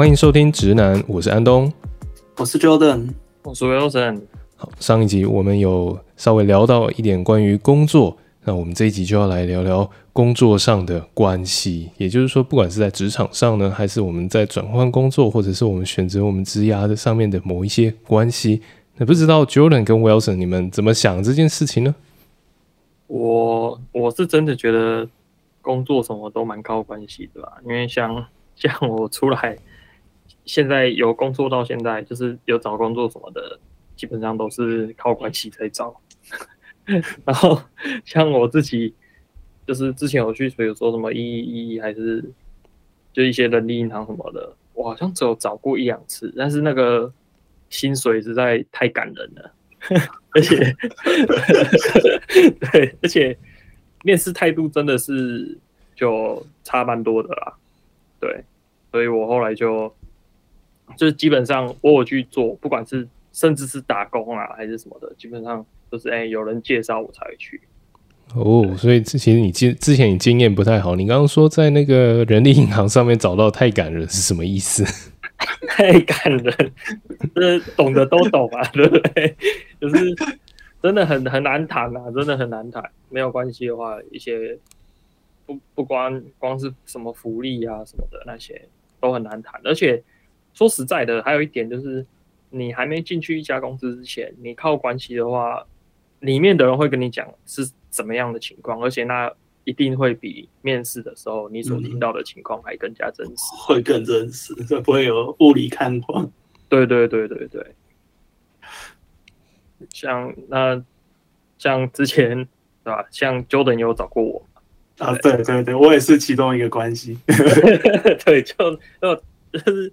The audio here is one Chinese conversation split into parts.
欢迎收听直男，我是安东，我是 Jordan，我是 Wilson。好，上一集我们有稍微聊到一点关于工作，那我们这一集就要来聊聊工作上的关系。也就是说，不管是在职场上呢，还是我们在转换工作，或者是我们选择我们职涯的上面的某一些关系，那不知道 Jordan 跟 Wilson 你们怎么想这件事情呢？我我是真的觉得工作什么都蛮靠关系的吧，因为像。像我出来，现在有工作到现在，就是有找工作什么的，基本上都是靠关系在找。然后像我自己，就是之前有去，比如说什么一一一，还是就一些人力银行什么的，我好像只有找过一两次，但是那个薪水实在太感人了，而且 对，而且面试态度真的是就差蛮多的啦，对。所以我后来就，就是基本上我有去做，不管是甚至是打工啊还是什么的，基本上都是哎、欸、有人介绍我才会去。哦，所以之前你经之前你经验不太好，你刚刚说在那个人力银行上面找到太感人是什么意思？太感人，就是懂的都懂啊，对不对？就是真的很很难谈啊，真的很难谈。没有关系的话，一些不不光光是什么福利啊什么的那些。都很难谈，而且说实在的，还有一点就是，你还没进去一家公司之前，你靠关系的话，里面的人会跟你讲是怎么样的情况，而且那一定会比面试的时候你所听到的情况还更加真实，嗯、会更真实，就不会有雾里看花。对对对对对，像那像之前对吧？像 Jordan 有找过我。啊，对对对，我也是其中一个关系。对，就就就是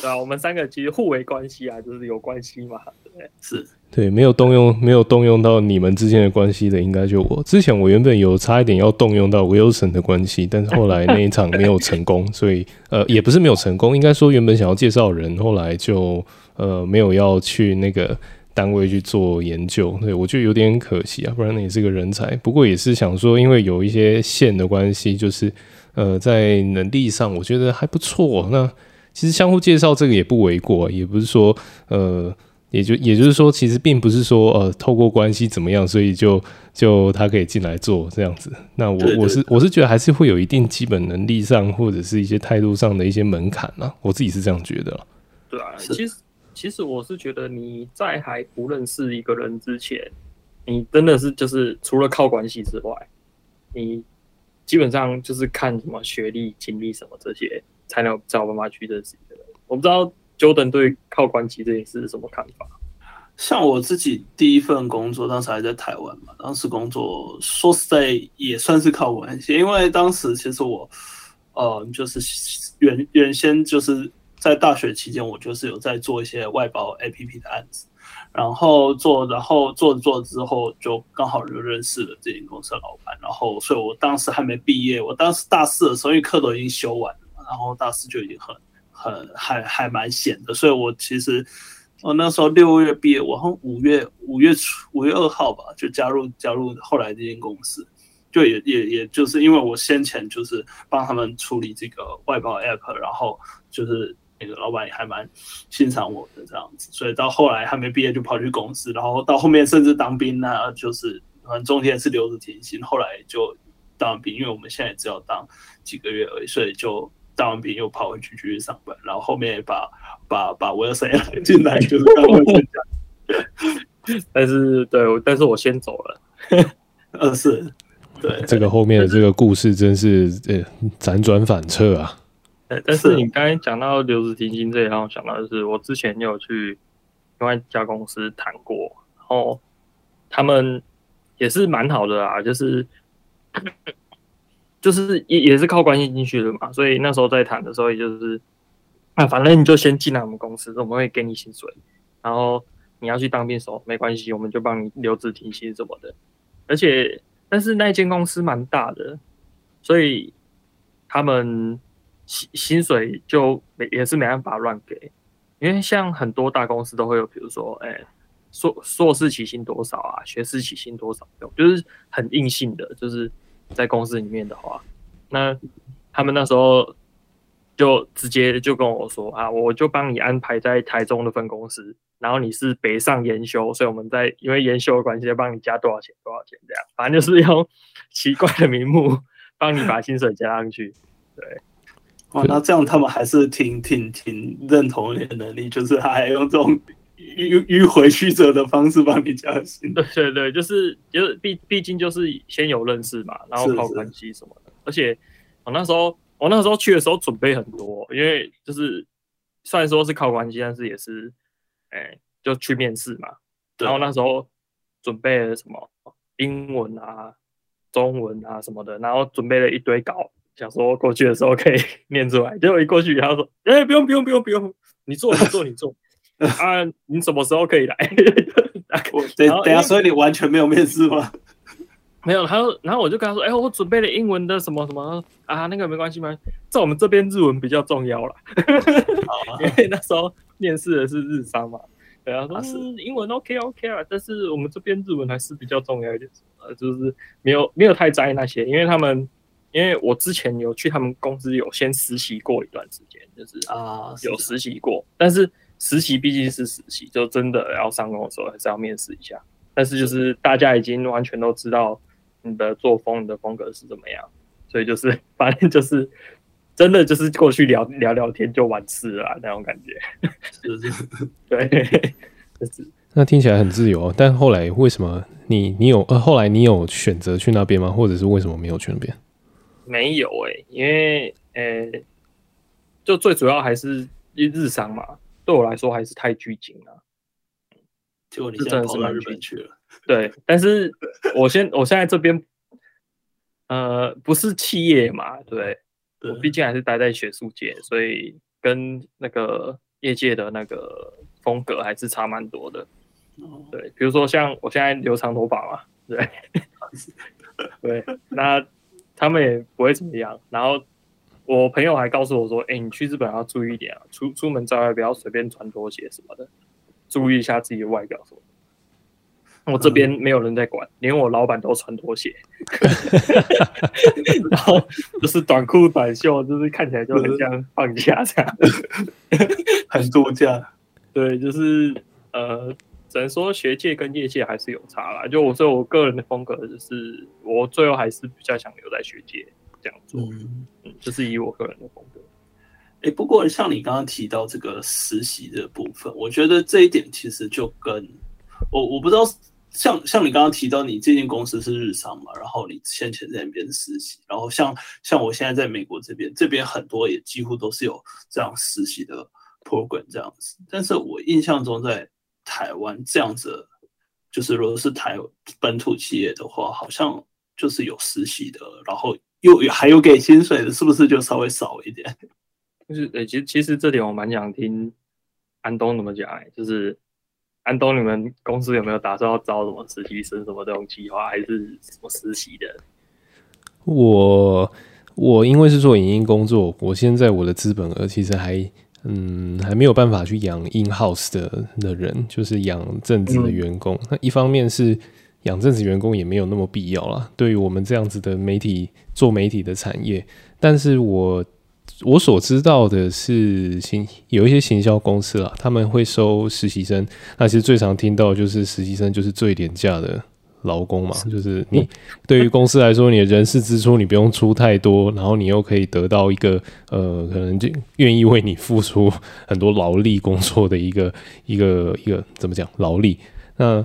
对啊，我们三个其实互为关系啊，就是有关系嘛。对，是。对，没有动用，没有动用到你们之间的关系的，应该就我。之前我原本有差一点要动用到 Wilson 的关系，但是后来那一场没有成功，所以呃，也不是没有成功，应该说原本想要介绍人，后来就呃没有要去那个。单位去做研究，对，我觉得有点可惜啊，不然你也是个人才。不过也是想说，因为有一些线的关系，就是呃，在能力上我觉得还不错。那其实相互介绍这个也不为过，也不是说呃，也就也就是说，其实并不是说呃，透过关系怎么样，所以就就他可以进来做这样子。那我我是我是觉得还是会有一定基本能力上或者是一些态度上的一些门槛啊，我自己是这样觉得。对啊，其实。其实我是觉得你在还不认识一个人之前，你真的是就是除了靠关系之外，你基本上就是看什么学历、经历什么这些，才能才有办法去认识一个人。我不知道 Jordan 对靠关系这件事是什么看法？像我自己第一份工作，当时还在台湾嘛，当时工作说实在也算是靠关系，因为当时其实我呃就是原原先就是。在大学期间，我就是有在做一些外包 APP 的案子，然后做，然后做着做着之后，就刚好就认识了这间公司的老板，然后，所以我当时还没毕业，我当时大四的时候，因为课都已经修完，然后大四就已经很很还还蛮闲的，所以我其实我那时候六月毕业，我好像五月五月初五月二号吧，就加入加入后来这间公司，就也也也就是因为我先前就是帮他们处理这个外包 App，然后就是。那个老板也还蛮欣赏我的这样子，所以到后来还没毕业就跑去公司，然后到后面甚至当兵呢，就是反正中间是留着停薪，后来就当兵，因为我们现在只要当几个月而已，所以就当完兵又跑回去继续上班，然后后面把把把把我要塞进来，就是刚刚讲，但是对，但是我先走了，呃是，对，这个后面的这个故事真是呃辗转反侧啊。但是你刚才讲到留职停薪这一，让我想到就是我之前有去另外一家公司谈过，然后他们也是蛮好的啊，就是就是也也是靠关系进去的嘛，所以那时候在谈的时候，也就是啊，反正你就先进来我们公司，我们会给你薪水，然后你要去当兵时候没关系，我们就帮你留职停薪什么的。而且，但是那间公司蛮大的，所以他们。薪薪水就没也是没办法乱给，因为像很多大公司都会有，比如说，哎、硕硕士起薪多少啊，学士起薪多少，就是很硬性的，就是在公司里面的话，那他们那时候就直接就跟我说啊，我就帮你安排在台中的分公司，然后你是北上研修，所以我们在因为研修的关系，要帮你加多少钱多少钱这样，反正就是用 奇怪的名目帮你把薪水加上去。对，哇，那这样他们还是挺挺挺认同你的能力，就是还用这种迂迂回曲折的方式帮你加薪。对对对，就是就是毕毕竟就是先有认识嘛，然后靠关系什么的，而且我那时候。我那时候去的时候准备很多，因为就是虽然说是靠关系，但是也是，哎、欸，就去面试嘛。然后那时候准备了什么英文啊、中文啊什么的，然后准备了一堆稿，想说过去的时候可以 念出来。结果一过去，他说：“哎、欸，不用不用不用不用，你做你做你做 啊，你什么时候可以来？” 等等下，所以你完全没有面试吗？没有，他说，然后我就跟他说，哎、欸，我准备了英文的什么什么啊，那个没关系吗？在我们这边日文比较重要啦，因为那时候面试的是日商嘛，对啊，说是英文 OK OK 啊，但是我们这边日文还是比较重要一点，呃，就是没有没有太在意那些，因为他们，因为我之前有去他们公司有先实习过一段时间，就是啊有实习过，但是实习毕竟是实习，就真的要上工的时候还是要面试一下，但是就是大家已经完全都知道。你的作风，你的风格是怎么样？所以就是，反正就是，真的就是过去聊聊聊天就完事了那种感觉。是是，对，就是。那听起来很自由，但后来为什么你你有呃后来你有选择去那边吗？或者是为什么没有去那边？没有诶、欸，因为呃、欸，就最主要还是日商嘛，对我来说还是太拘谨了。结果你现在跑到日本去了。对，但是我现我现在这边，呃，不是企业嘛，对，对我毕竟还是待在学术界，所以跟那个业界的那个风格还是差蛮多的。对，比如说像我现在留长头发嘛，对，对，那他们也不会怎么样。然后我朋友还告诉我说：“哎，你去日本要注意一点啊，出出门在外不要随便穿拖鞋什么的，注意一下自己的外表什么。”我这边没有人在管，嗯、连我老板都穿拖鞋，然后就是短裤短袖，就是看起来就很像放假这样，很度假。对，就是呃，只能说学界跟业界还是有差啦。就我说我个人的风格，就是我最后还是比较想留在学界这样做，就是以我个人的风格。哎、不过像你刚刚提到这个实习的部分，我觉得这一点其实就跟我我不知道。像像你刚刚提到，你这间公司是日商嘛，然后你先前在那边实习，然后像像我现在在美国这边，这边很多也几乎都是有这样实习的 program 这样子。但是我印象中在台湾这样子，就是如果是台本土企业的话，好像就是有实习的，然后又有还有给薪水的，是不是就稍微少一点？就是呃，其实其实这点我蛮想听安东怎么讲哎，就是。安东，你们公司有没有打算要招什么实习生，什么这种计划，还是什么实习的？我我因为是做影音工作，我现在我的资本额其实还嗯还没有办法去养 in house 的的人，就是养正职的员工。嗯、那一方面是养正职员工也没有那么必要啦，对于我们这样子的媒体做媒体的产业，但是我。我所知道的是行有一些行销公司啦，他们会收实习生。那其实最常听到就是实习生就是最廉价的劳工嘛，就是你对于公司来说，你的人事支出你不用出太多，然后你又可以得到一个呃，可能就愿意为你付出很多劳力工作的一个一个一个怎么讲劳力那。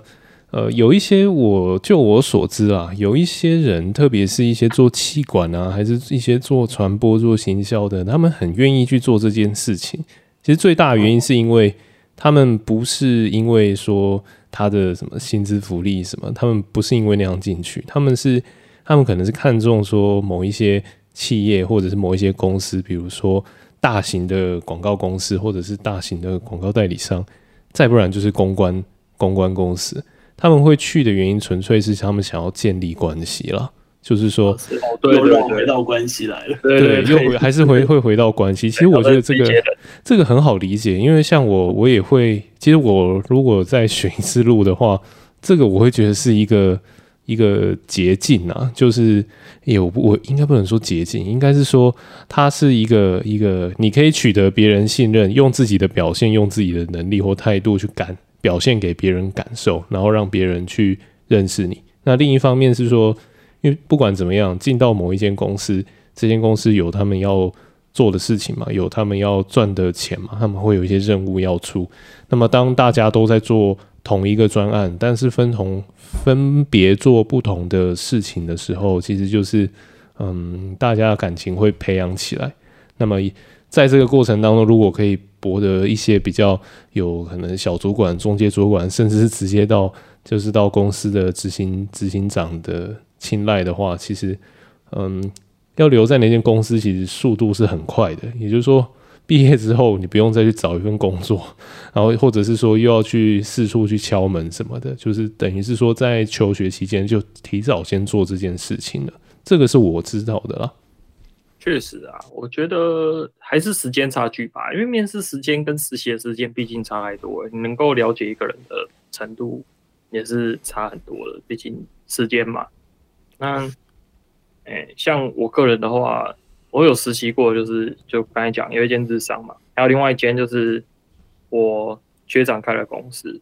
呃，有一些我就我所知啊，有一些人，特别是一些做气管啊，还是一些做传播、做行销的，他们很愿意去做这件事情。其实最大的原因是因为他们不是因为说他的什么薪资福利什么，他们不是因为那样进去，他们是他们可能是看中说某一些企业或者是某一些公司，比如说大型的广告公司或者是大型的广告代理商，再不然就是公关公关公司。他们会去的原因，纯粹是他们想要建立关系了，就是说，对又绕回到关系来了，对，对，对，又回还是回 会回到关系。其实我觉得这个这个很好理解，因为像我，我也会，其实我如果再选一次路的话，这个我会觉得是一个一个捷径啊，就是有、欸、我应该不能说捷径，应该是说它是一个一个你可以取得别人信任，用自己的表现，用自己的能力或态度去感表现给别人感受，然后让别人去认识你。那另一方面是说，因为不管怎么样，进到某一间公司，这间公司有他们要做的事情嘛，有他们要赚的钱嘛，他们会有一些任务要出。那么当大家都在做。同一个专案，但是分同分别做不同的事情的时候，其实就是，嗯，大家的感情会培养起来。那么在这个过程当中，如果可以博得一些比较有可能小主管、中介主管，甚至是直接到就是到公司的执行执行长的青睐的话，其实，嗯，要留在那间公司，其实速度是很快的。也就是说。毕业之后，你不用再去找一份工作，然后或者是说又要去四处去敲门什么的，就是等于是说在求学期间就提早先做这件事情了。这个是我知道的啦。确实啊，我觉得还是时间差距吧，因为面试时间跟实习的时间毕竟差太多，你能够了解一个人的程度也是差很多的，毕竟时间嘛。那，哎，像我个人的话。我有实习过，就是就刚才讲有一间日商嘛，还有另外一间就是我学长开的公司。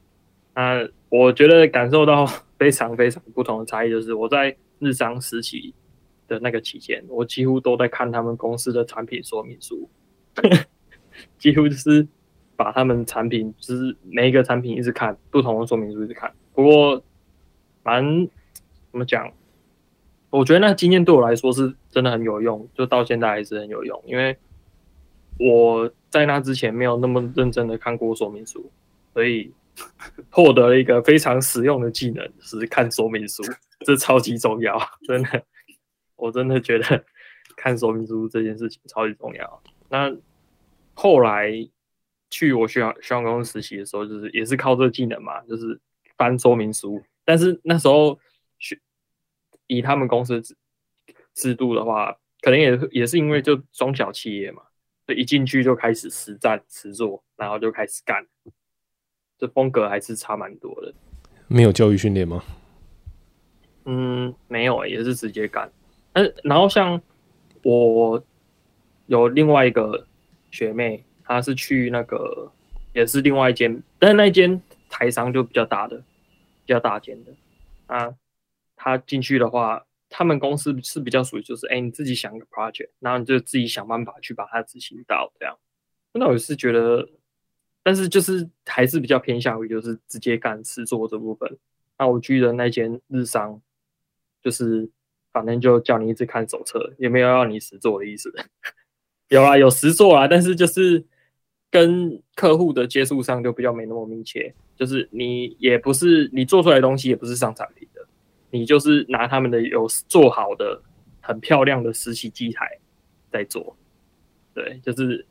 那我觉得感受到 非常非常不同的差异，就是我在日商实习的那个期间，我几乎都在看他们公司的产品说明书，几乎就是把他们产品，就是每一个产品一直看不同的说明书一直看。不过蛮怎么讲？我觉得那经验对我来说是真的很有用，就到现在还是很有用。因为我在那之前没有那么认真的看过说明书，所以 获得了一个非常实用的技能，是看说明书，这超级重要，真的，我真的觉得 看说明书这件事情超级重要。那后来去我学校学校公司实习的时候，就是也是靠这个技能嘛，就是翻说明书，但是那时候学。以他们公司制制度的话，可能也也是因为就中小企业嘛，所以一进去就开始实战实做，然后就开始干，这风格还是差蛮多的。没有教育训练吗？嗯，没有，也是直接干。嗯，然后像我有另外一个学妹，她是去那个也是另外一间，但是那间台商就比较大的，比较大间的啊。她进去的话，他们公司是比较属于就是，哎、你自己想一个 project，然后你就自己想办法去把它执行到这样。那我是觉得，但是就是还是比较偏向于就是直接干实做这部分。那我去的那间日商，就是反正就叫你一直看手册，也没有要你实做的意思。有啊，有实做啊，但是就是跟客户的接触上就比较没那么密切，就是你也不是你做出来的东西也不是上产品的。你就是拿他们的有做好的很漂亮的实习机台在做，对，就是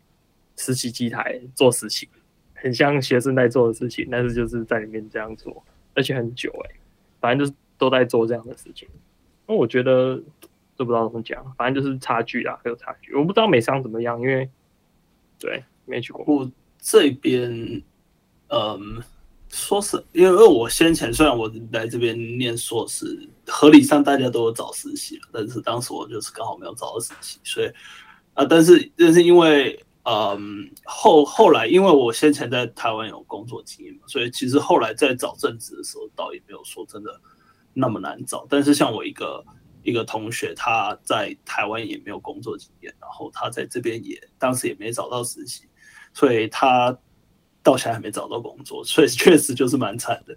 实习机台做实习，很像学生在做的事情，但是就是在里面这样做，而且很久哎、反正就是都在做这样的事情。那我觉得都不知道怎么讲，反正就是差距啊，还有差距。我不知道美商怎么样，因为对没去过。我这边，嗯。说是因为我先前虽然我来这边念硕士，合理上大家都有找实习，但是当时我就是刚好没有找到实习，所以啊，但是但是因为嗯后后来因为我先前在台湾有工作经验嘛，所以其实后来在找正职的时候，倒也没有说真的那么难找。但是像我一个一个同学，他在台湾也没有工作经验，然后他在这边也当时也没找到实习，所以他。到现在还没找到工作，所以确实就是蛮惨的。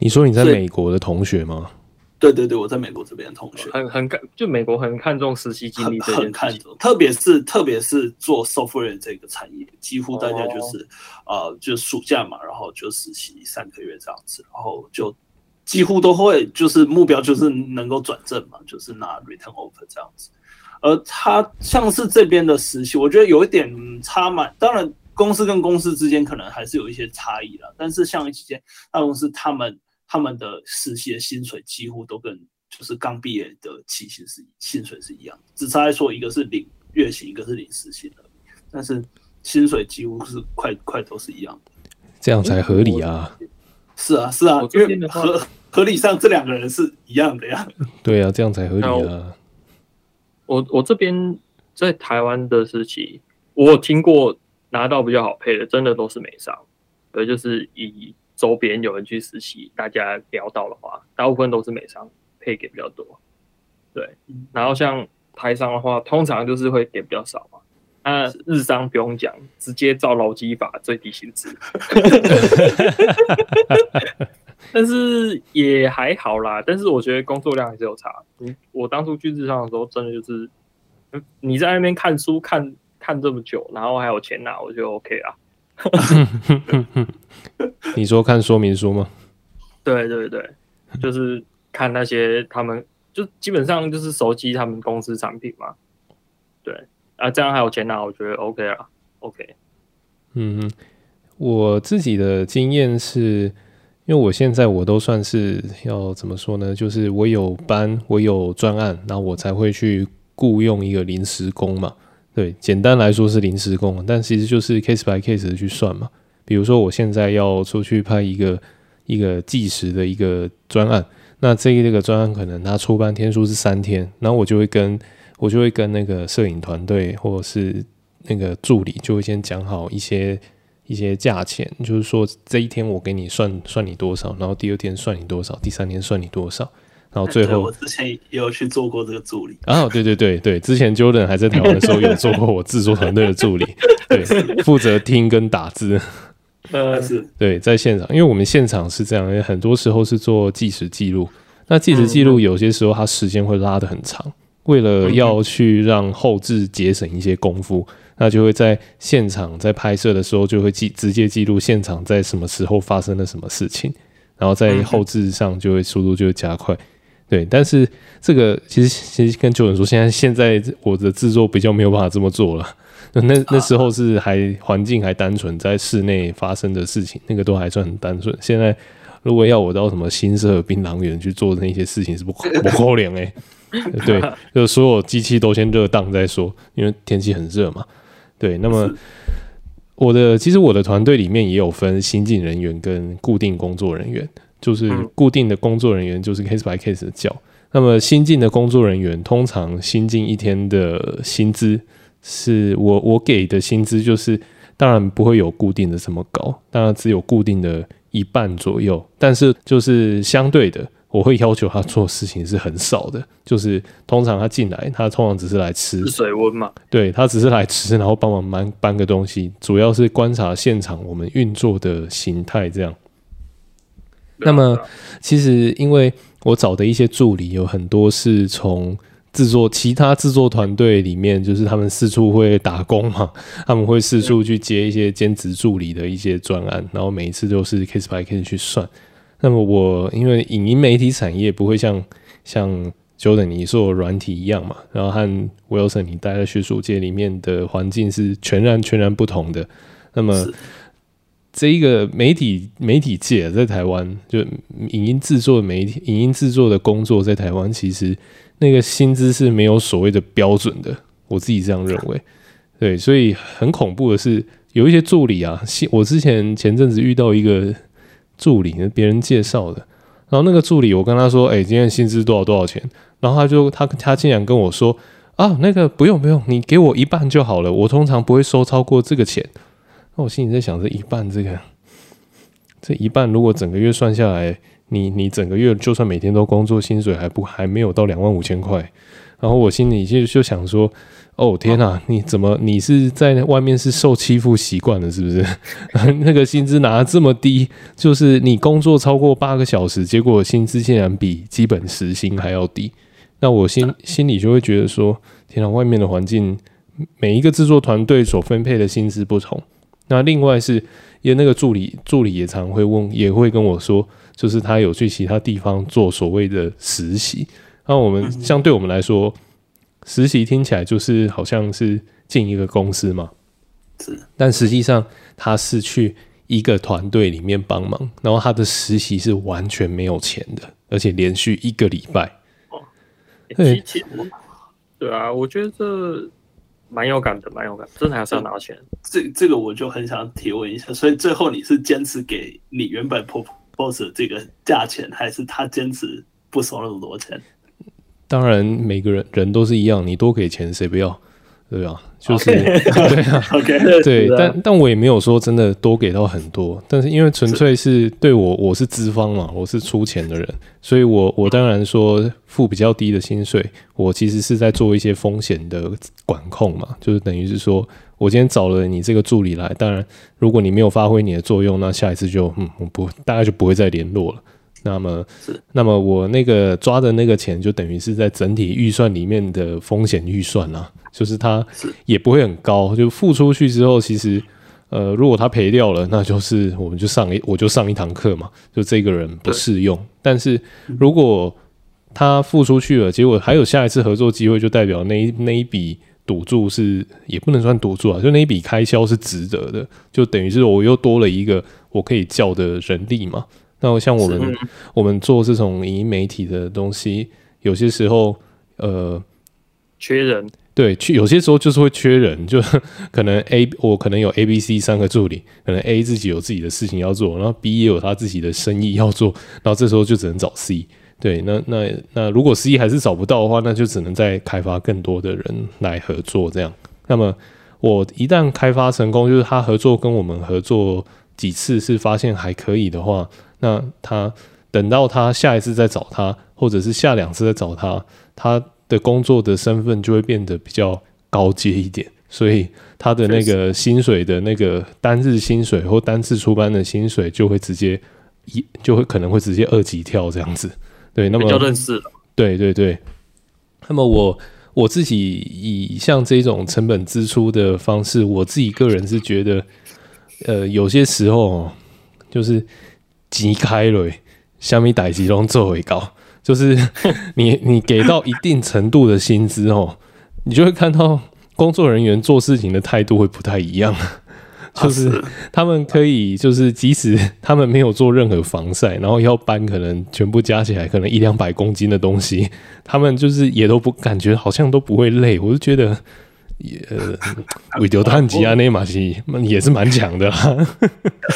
你说你在美国的同学吗？对对对，我在美国这边的同学，很很看，就美国很看重实习经历，很，很看重，特别是特别是做 software 这个产业，几乎大家就是、哦、呃，就暑假嘛，然后就实习三个月这样子，然后就几乎都会就是目标就是能够转正嘛，就是拿 return offer 这样子。而他像是这边的实习，我觉得有一点差蛮，当然。公司跟公司之间可能还是有一些差异啦，但是像一些大公司，他们他们的实习的薪水几乎都跟就是刚毕业的起薪是薪水是一样，只差在说一个是领月薪，一个是领时薪的，但是薪水几乎是快快都是一样的，这样才合理啊。是啊，是啊，因为合合理上这两个人是一样的呀。对啊，这样才合理啊。我我这边在台湾的时期，我有听过拿到比较好配的，真的都是美商。对，就是以周边有人去实习，大家聊到的话，大部分都是美商配给比较多。对，然后像台商的话，通常就是会给比较少嘛。那日商不用讲，直接照劳基法最低薪资。但是也还好啦，但是我觉得工作量还是有差。嗯，我当初去日商的时候，真的就是你在那边看书看看这么久，然后还有钱拿，我就 OK 啦。你说看说明书吗？对对对，就是看那些他们就基本上就是熟悉他们公司产品嘛。对啊，这样还有钱拿，我觉得 OK 啊，OK。嗯，我自己的经验是，因为我现在我都算是要怎么说呢？就是我有班，我有专案，然后我才会去雇佣一个临时工嘛。对，简单来说是临时工，但其实就是 case by case 的去算嘛。比如说，我现在要出去拍一个一个计时的一个专案，那这一这个专案可能它出班天数是三天，然后我就会跟我就会跟那个摄影团队或者是那个助理就会先讲好一些一些价钱，就是说这一天我给你算算你多少，然后第二天算你多少，第三天算你多少。然后最后，我之前也有去做过这个助理。啊，对对对对，之前 Jordan 还在台湾的时候，有做过我制作团队的助理，对，负责听跟打字。呃，是对，在现场，因为我们现场是这样，很多时候是做计时记录。那计时记录有些时候它时间会拉得很长，为了要去让后置节省一些功夫，那就会在现场在拍摄的时候就会记直接记录现场在什么时候发生了什么事情，然后在后置上就会速度就会加快。对，但是这个其实其实跟 Jordan 说，现在现在我的制作比较没有办法这么做了。那那时候是还环境还单纯，在室内发生的事情，那个都还算很单纯。现在如果要我到什么新社槟榔园去做那些事情，是不不可能哎。对，就所有机器都先热档再说，因为天气很热嘛。对，那么我的其实我的团队里面也有分新进人员跟固定工作人员。就是固定的工作人员，就是 case by case 的叫。那么新进的工作人员，通常新进一天的薪资是我我给的薪资，就是当然不会有固定的这么高，当然只有固定的一半左右。但是就是相对的，我会要求他做事情是很少的。就是通常他进来，他通常只是来吃水温嘛，对，他只是来吃，然后帮忙搬搬个东西，主要是观察现场我们运作的形态这样。那么，其实因为我找的一些助理有很多是从制作其他制作团队里面，就是他们四处会打工嘛，他们会四处去接一些兼职助理的一些专案，然后每一次都是 case by case 去算。那么我因为影音媒体产业不会像像 Jordan 你做软体一样嘛，然后和 Wilson 你待在学术界里面的环境是全然全然不同的。那么。这一个媒体媒体界在台湾，就影音制作的媒体影音制作的工作在台湾，其实那个薪资是没有所谓的标准的。我自己这样认为，对，所以很恐怖的是，有一些助理啊，我之前前阵子遇到一个助理，别人介绍的，然后那个助理，我跟他说，哎，今天薪资多少多少钱？然后他就他他竟然跟我说，啊，那个不用不用，你给我一半就好了，我通常不会收超过这个钱。那我心里在想，这一半这个，这一半如果整个月算下来，你你整个月就算每天都工作，薪水还不还没有到两万五千块。然后我心里就就想说，哦天哪，你怎么你是在外面是受欺负习惯了是不是？那个薪资拿这么低，就是你工作超过八个小时，结果薪资竟然比基本时薪还要低。那我心心里就会觉得说，天哪，外面的环境，每一个制作团队所分配的薪资不同。那另外是，因为那个助理助理也常会问，也会跟我说，就是他有去其他地方做所谓的实习。那我们相对我们来说，实习听起来就是好像是进一个公司嘛，是。但实际上他是去一个团队里面帮忙，然后他的实习是完全没有钱的，而且连续一个礼拜。哦，对，对啊，我觉得这。蛮有感的，蛮有感，真的还是要拿钱。这这个我就很想提问一下，所以最后你是坚持给你原本 pro boss 这个价钱，还是他坚持不收那么多钱？当然，每个人人都是一样，你多给钱谁不要？对吧，就是 对啊，OK，对，但但我也没有说真的多给到很多，但是因为纯粹是对我，我是资方嘛，我是出钱的人，所以我我当然说付比较低的薪水，我其实是在做一些风险的管控嘛，就是等于是说我今天找了你这个助理来，当然如果你没有发挥你的作用，那下一次就嗯，我不大概就不会再联络了。那么，是那么我那个抓的那个钱，就等于是在整体预算里面的风险预算啊，就是它也不会很高，就付出去之后，其实呃，如果他赔掉了，那就是我们就上一我就上一堂课嘛，就这个人不适用。但是如果他付出去了，结果还有下一次合作机会，就代表那一那一笔赌注是也不能算赌注啊，就那一笔开销是值得的，就等于是我又多了一个我可以叫的人力嘛。那像我们是我们做这种影音媒体的东西，有些时候呃缺人，对，缺有些时候就是会缺人，就 可能 A 我可能有 A、B、C 三个助理，可能 A 自己有自己的事情要做，然后 B 也有他自己的生意要做，然后这时候就只能找 C。对，那那那如果 C 还是找不到的话，那就只能再开发更多的人来合作这样。那么我一旦开发成功，就是他合作跟我们合作几次是发现还可以的话。那他等到他下一次再找他，或者是下两次再找他，他的工作的身份就会变得比较高阶一点，所以他的那个薪水的那个单日薪水或单次出班的薪水就会直接一就会可能会直接二级跳这样子。对，那么就认识了。对对对。那么我我自己以像这种成本支出的方式，我自己个人是觉得，呃，有些时候就是。急开了，虾米代志拢做会高，就是 你你给到一定程度的薪资哦，你就会看到工作人员做事情的态度会不太一样，就是他们可以就是即使他们没有做任何防晒，然后要搬可能全部加起来可能一两百公斤的东西，他们就是也都不感觉好像都不会累，我就觉得。也韦丢碳吉啊，那马西也是蛮强的啦。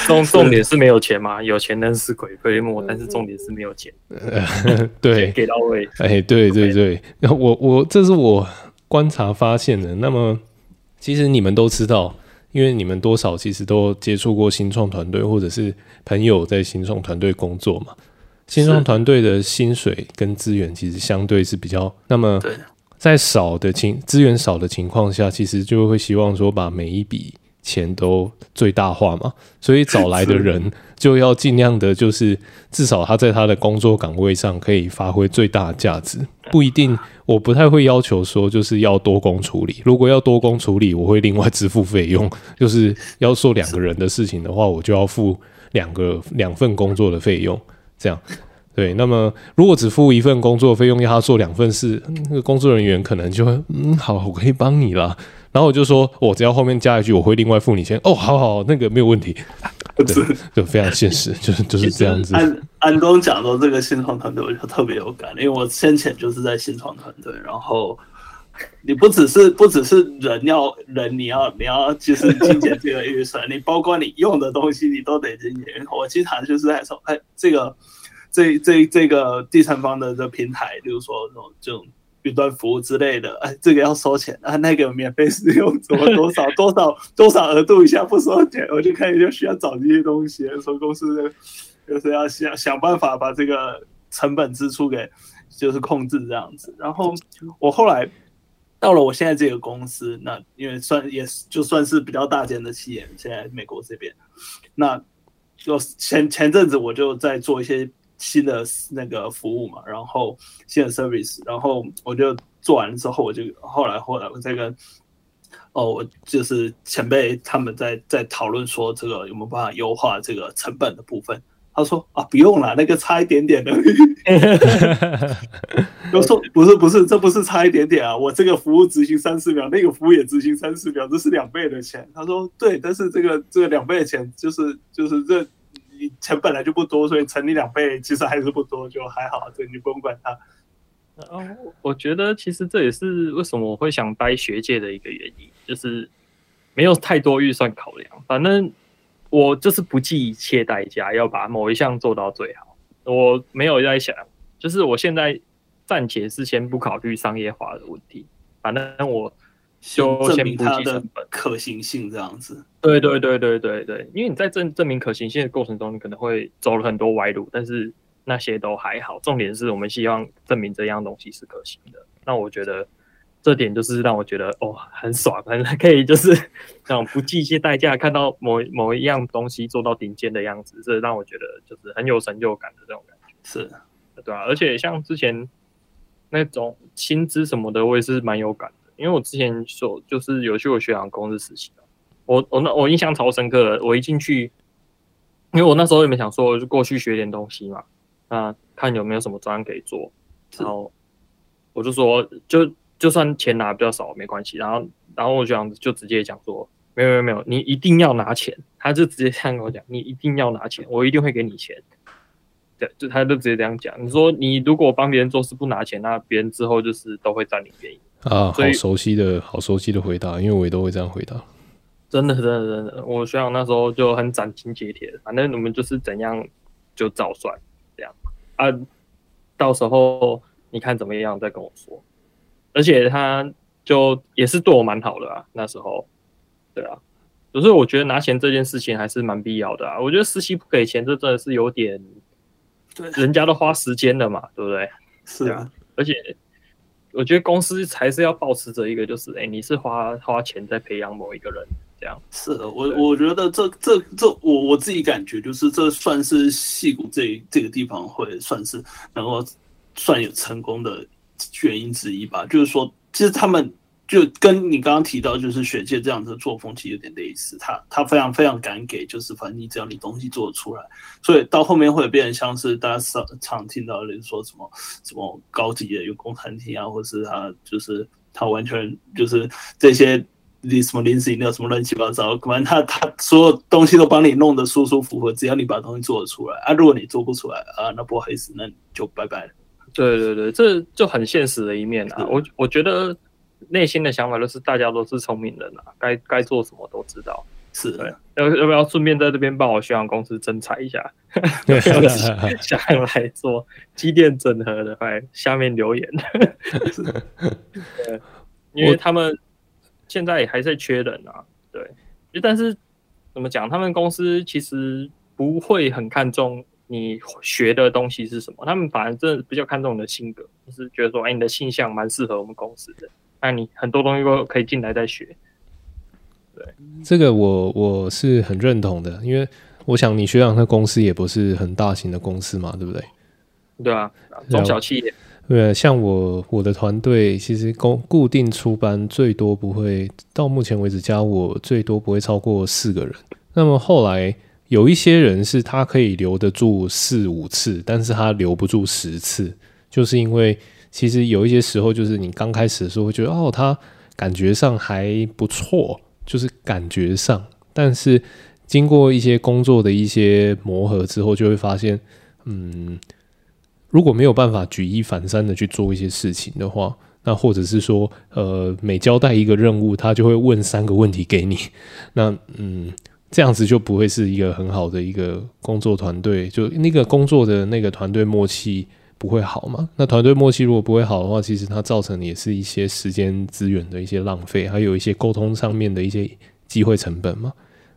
重重点是没有钱嘛，有钱能使鬼推磨，但是重点是没有钱。对，给到位。哎，对对对，然后我我这是我观察发现的。那么其实你们都知道，因为你们多少其实都接触过新创团队，或者是朋友在新创团队工作嘛。新创团队的薪水跟资源其实相对是比较那么。在少的情资源少的情况下，其实就会希望说把每一笔钱都最大化嘛，所以找来的 人就要尽量的，就是至少他在他的工作岗位上可以发挥最大的价值。不一定，我不太会要求说就是要多工处理。如果要多工处理，我会另外支付费用。就是要做两个人的事情的话，我就要付两个两份工作的费用，这样。对，那么如果只付一份工作费用，要他做两份事，那个工作人员可能就会，嗯，好，我可以帮你啦。然后我就说，我只要后面加一句，我会另外付你钱。哦，好好，那个没有问题。对，就非常现实，就是就是这样子。安安东讲到这个新创团队，我就特别有感，因为我先前就是在新创团队，然后你不只是不只是人要人，你要你要就是精简这个预算，你包括你用的东西，你都得精简。我经常就是在说，哎，这个。这这这个第三方的这平台，比如说这种这种云端服务之类的，哎，这个要收钱啊，那个免费使用怎么多少 多少多少额度以下不收钱，我就开始就需要找这些东西，说公司就是要想想办法把这个成本支出给就是控制这样子。然后我后来到了我现在这个公司，那因为算也就算是比较大间的企业，现在美国这边，那就前前阵子我就在做一些。新的那个服务嘛，然后新的 service，然后我就做完了之后，我就后来后来我再跟哦，我就是前辈他们在在讨论说这个有没有办法优化这个成本的部分。他说啊，不用了，那个差一点点的。我说不是不是，这不是差一点点啊，我这个服务执行三十秒，那个服务也执行三十秒，这是两倍的钱。他说对，但是这个这个两倍的钱就是就是这。你钱本来就不多，所以乘你两倍其实还是不多，就还好，这你不用管它。哦，我觉得其实这也是为什么我会想待学界的一个原因，就是没有太多预算考量，反正我就是不计一切代价要把某一项做到最好。我没有在想，就是我现在暂且是先不考虑商业化的问题，反正我就先不计成本可行性这样子。对对对对对对，因为你在证证明可行性的过程中，你可能会走了很多歪路，但是那些都还好。重点是我们希望证明这样东西是可行的。那我觉得。这点就是让我觉得哦，很爽，很 可以就是那种不计一些代价，看到某某一样东西做到顶尖的样子，这让我觉得就是很有成就感的这种感觉。是，对啊，而且像之前那种薪资什么的，我也是蛮有感的，因为我之前说就是有去我学长公司实习，我我那我印象超深刻的，我一进去，因为我那时候也没想说就过去学点东西嘛，那看有没有什么专案可以做，然后我就说就。就算钱拿比较少没关系，然后然后我这样就直接讲说，没有没有没有，你一定要拿钱，他就直接这样跟我讲，你一定要拿钱，我一定会给你钱。对，就他就直接这样讲。你说你如果帮别人做事不拿钱，那别人之后就是都会占你便宜啊。好熟悉的好熟悉的回答，因为我也都会这样回答。真的真的真的，我学长那时候就很斩钉截铁，反正你们就是怎样就照算这样啊，到时候你看怎么样再跟我说。而且他就也是对我蛮好的啊，那时候，对啊，可是我觉得拿钱这件事情还是蛮必要的啊。我觉得实习不给钱，这真的是有点，对，人家都花时间了嘛，对不对？是啊，而且我觉得公司还是要保持着一个，就是哎，你是花花钱在培养某一个人，这样。是的，我我觉得这这这，我我自己感觉就是这算是戏骨这这个地方会算是能够算有成功的。原因之一吧，就是说，其实他们就跟你刚刚提到，就是学界这样的作风，其实有点类似。他他非常非常敢给，就是反正你只要你东西做得出来，所以到后面会变成像是大家常常听到的，说什么什么高级的员工餐厅啊，或是他就是他完全就是这些你什么临时饮料什么乱七八糟，反正他他所有东西都帮你弄得舒舒服服，只要你把东西做得出来啊。如果你做不出来啊，那不好意思，那就拜拜了。对对对，这就很现实的一面啊！我我觉得内心的想法就是大家都是聪明人啊，该该做什么都知道。是的，要要不要顺便在这边帮我学长公司征才一下？想来做机电整合的，快下面留言。对，因为他们现在也还在缺人啊。对，但是怎么讲？他们公司其实不会很看重。你学的东西是什么？他们反而真的比较看重你的性格，就是觉得说，哎，你的性向蛮适合我们公司的，那你很多东西都可以进来再学。对，这个我我是很认同的，因为我想你学长他公司也不是很大型的公司嘛，对不对？对啊，中小企业。对，像我我的团队其实固固定出班最多不会到目前为止加我最多不会超过四个人。那么后来。有一些人是他可以留得住四五次，但是他留不住十次，就是因为其实有一些时候，就是你刚开始的时候会觉得哦，他感觉上还不错，就是感觉上，但是经过一些工作的一些磨合之后，就会发现，嗯，如果没有办法举一反三的去做一些事情的话，那或者是说，呃，每交代一个任务，他就会问三个问题给你，那嗯。这样子就不会是一个很好的一个工作团队，就那个工作的那个团队默契不会好嘛？那团队默契如果不会好的话，其实它造成也是一些时间资源的一些浪费，还有一些沟通上面的一些机会成本嘛。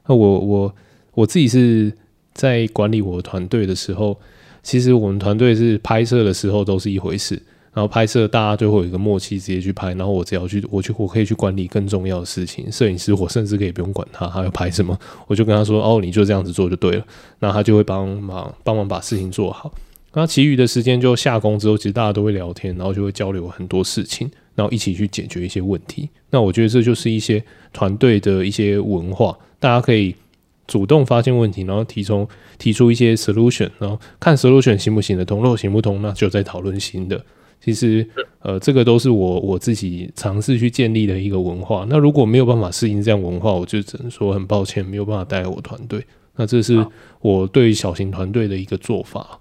那我我我自己是在管理我团队的时候，其实我们团队是拍摄的时候都是一回事。然后拍摄，大家就会有一个默契，直接去拍。然后我只要去，我去，我可以去管理更重要的事情。摄影师，我甚至可以不用管他，他要拍什么，我就跟他说：“哦，你就这样子做就对了。”那他就会帮忙帮忙把事情做好。那其余的时间就下工之后，其实大家都会聊天，然后就会交流很多事情，然后一起去解决一些问题。那我觉得这就是一些团队的一些文化，大家可以主动发现问题，然后提出提出一些 solution，然后看 solution 行不行得通，如果行不通，那就再讨论新的。其实，呃，这个都是我我自己尝试去建立的一个文化。那如果没有办法适应这样文化，我就只能说很抱歉，没有办法带我团队。那这是我对小型团队的一个做法。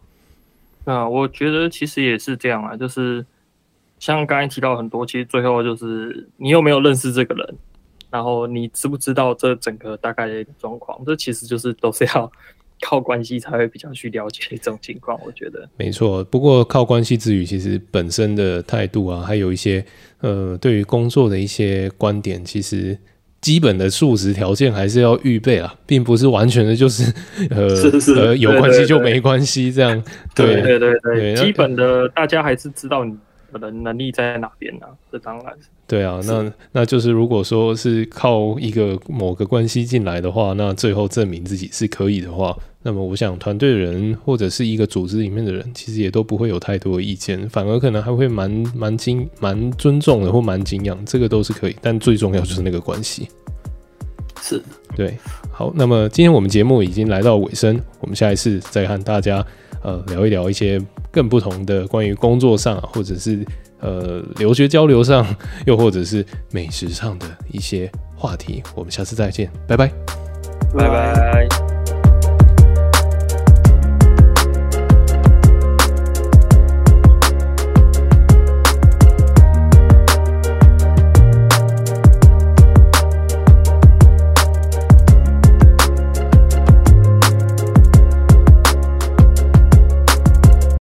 那我觉得其实也是这样啊，就是像刚才提到很多，其实最后就是你有没有认识这个人，然后你知不知道这整个大概的一个状况？这其实就是都是要 靠关系才会比较去了解这种情况。我觉得没错。不过靠关系之余，其实本身的态度啊，还有一些呃，对于工作的一些观点，其实基本的素质条件还是要预备啊，并不是完全的就是 呃呃有关系就没关系这样。对对，对，对基本的大家还是知道你。可能能力在哪边呢？这当然对啊，那那就是如果说是靠一个某个关系进来的话，那最后证明自己是可以的话，那么我想团队的人或者是一个组织里面的人，其实也都不会有太多的意见，反而可能还会蛮蛮敬蛮尊重的或蛮敬仰，这个都是可以。但最重要就是那个关系，是对。好，那么今天我们节目已经来到尾声，我们下一次再和大家呃聊一聊一些。更不同的关于工作上，或者是呃留学交流上，又或者是美食上的一些话题，我们下次再见，拜拜，拜拜。